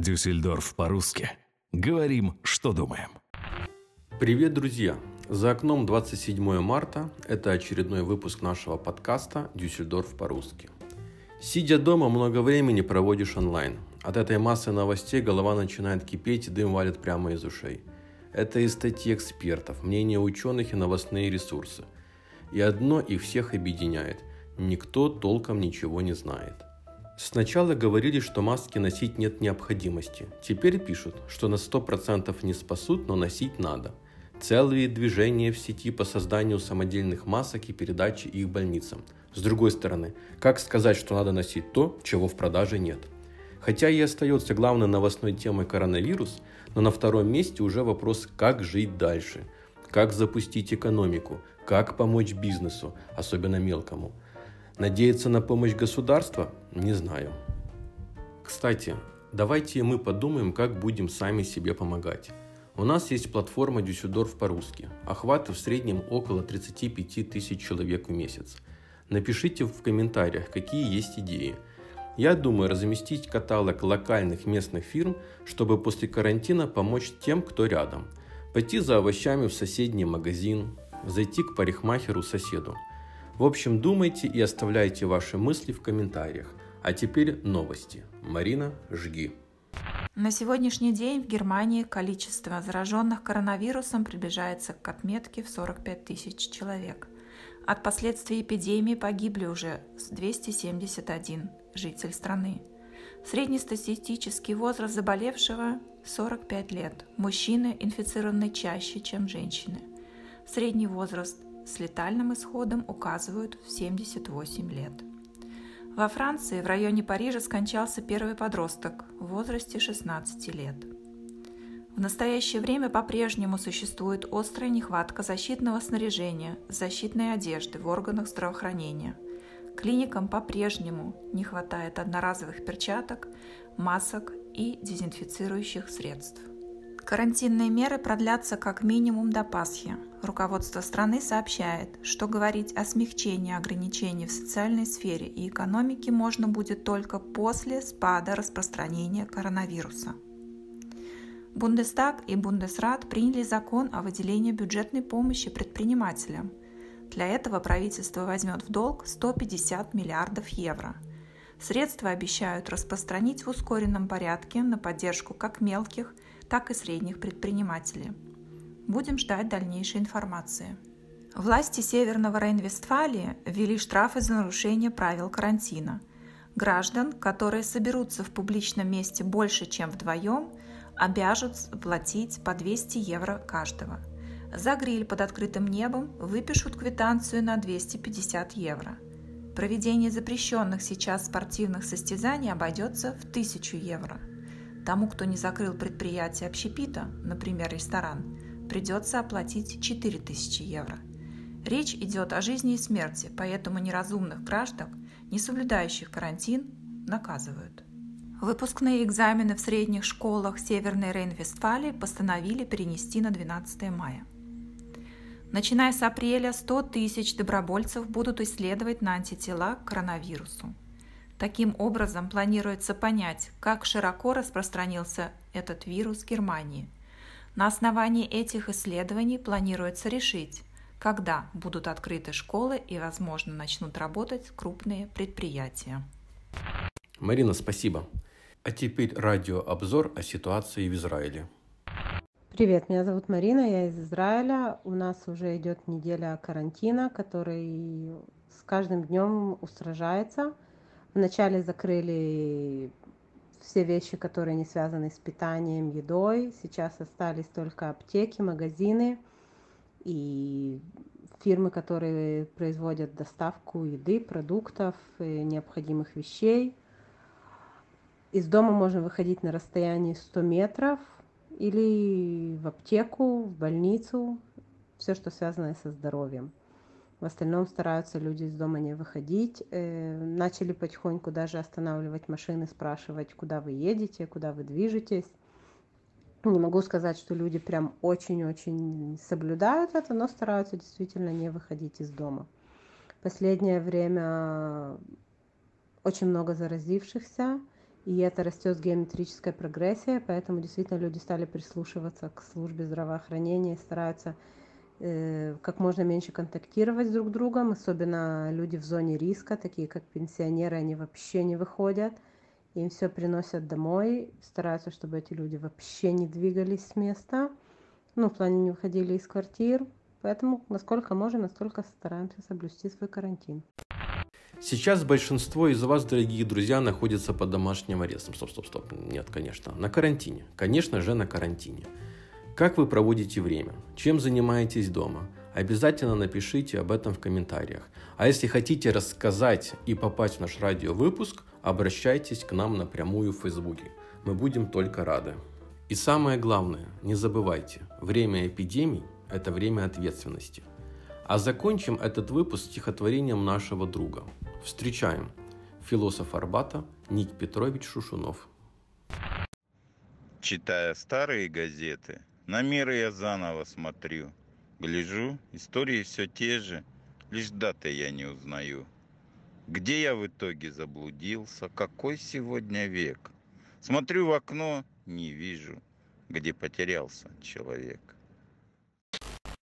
Дюссельдорф по-русски. Говорим, что думаем. Привет, друзья! За окном 27 марта. Это очередной выпуск нашего подкаста «Дюссельдорф по-русски». Сидя дома, много времени проводишь онлайн. От этой массы новостей голова начинает кипеть и дым валит прямо из ушей. Это и статьи экспертов, мнения ученых и новостные ресурсы. И одно их всех объединяет – никто толком ничего не знает. Сначала говорили, что маски носить нет необходимости. Теперь пишут, что на 100% не спасут, но носить надо. Целые движения в сети по созданию самодельных масок и передаче их больницам. С другой стороны, как сказать, что надо носить то, чего в продаже нет? Хотя и остается главной новостной темой коронавирус, но на втором месте уже вопрос, как жить дальше, как запустить экономику, как помочь бизнесу, особенно мелкому – Надеяться на помощь государства? Не знаю. Кстати, давайте мы подумаем, как будем сами себе помогать. У нас есть платформа Дюссельдорф по-русски. Охваты в среднем около 35 тысяч человек в месяц. Напишите в комментариях, какие есть идеи. Я думаю разместить каталог локальных местных фирм, чтобы после карантина помочь тем, кто рядом. Пойти за овощами в соседний магазин, зайти к парикмахеру соседу – в общем, думайте и оставляйте ваши мысли в комментариях. А теперь новости. Марина, жги. На сегодняшний день в Германии количество зараженных коронавирусом приближается к отметке в 45 тысяч человек. От последствий эпидемии погибли уже 271 житель страны. Среднестатистический возраст заболевшего 45 лет. Мужчины инфицированы чаще, чем женщины. Средний возраст с летальным исходом указывают в 78 лет. Во Франции в районе Парижа скончался первый подросток в возрасте 16 лет. В настоящее время по-прежнему существует острая нехватка защитного снаряжения, защитной одежды в органах здравоохранения. Клиникам по-прежнему не хватает одноразовых перчаток, масок и дезинфицирующих средств. Карантинные меры продлятся как минимум до Пасхи. Руководство страны сообщает, что говорить о смягчении ограничений в социальной сфере и экономике можно будет только после спада распространения коронавируса. Бундестаг и Бундесрат приняли закон о выделении бюджетной помощи предпринимателям. Для этого правительство возьмет в долг 150 миллиардов евро. Средства обещают распространить в ускоренном порядке на поддержку как мелких – так и средних предпринимателей. Будем ждать дальнейшей информации. Власти Северного Рейн-Вестфалии ввели штрафы за нарушение правил карантина. Граждан, которые соберутся в публичном месте больше, чем вдвоем, обяжут платить по 200 евро каждого. За гриль под открытым небом выпишут квитанцию на 250 евро. Проведение запрещенных сейчас спортивных состязаний обойдется в 1000 евро – Тому, кто не закрыл предприятие общепита, например, ресторан, придется оплатить 4000 евро. Речь идет о жизни и смерти, поэтому неразумных граждан, не соблюдающих карантин, наказывают. Выпускные экзамены в средних школах Северной Рейн-Вестфалии постановили перенести на 12 мая. Начиная с апреля 100 тысяч добровольцев будут исследовать на антитела к коронавирусу. Таким образом, планируется понять, как широко распространился этот вирус в Германии. На основании этих исследований планируется решить, когда будут открыты школы и, возможно, начнут работать крупные предприятия. Марина, спасибо. А теперь радиообзор о ситуации в Израиле. Привет, меня зовут Марина, я из Израиля. У нас уже идет неделя карантина, который с каждым днем устражается – Вначале закрыли все вещи, которые не связаны с питанием, едой. Сейчас остались только аптеки, магазины и фирмы, которые производят доставку еды, продуктов, необходимых вещей. Из дома можно выходить на расстоянии 100 метров или в аптеку, в больницу, все, что связано со здоровьем. В остальном стараются люди из дома не выходить. Э, начали потихоньку даже останавливать машины, спрашивать, куда вы едете, куда вы движетесь. Не могу сказать, что люди прям очень-очень соблюдают это, но стараются действительно не выходить из дома. Последнее время очень много заразившихся, и это растет с геометрической прогрессией, поэтому действительно люди стали прислушиваться к службе здравоохранения, стараются э, как можно меньше контактировать друг с другом, особенно люди в зоне риска, такие как пенсионеры, они вообще не выходят, им все приносят домой, стараются, чтобы эти люди вообще не двигались с места, ну, в плане не выходили из квартир, поэтому насколько можем, настолько стараемся соблюсти свой карантин. Сейчас большинство из вас, дорогие друзья, находится под домашним арестом. Стоп, стоп, стоп. Нет, конечно. На карантине. Конечно же, на карантине. Как вы проводите время? Чем занимаетесь дома? Обязательно напишите об этом в комментариях. А если хотите рассказать и попасть в наш радиовыпуск, обращайтесь к нам напрямую в Фейсбуке. Мы будем только рады. И самое главное, не забывайте, время эпидемий – это время ответственности. А закончим этот выпуск стихотворением нашего друга. Встречаем. Философ Арбата Ник Петрович Шушунов. Читая старые газеты, на мир я заново смотрю. Гляжу, истории все те же, лишь даты я не узнаю. Где я в итоге заблудился, какой сегодня век? Смотрю в окно, не вижу, где потерялся человек.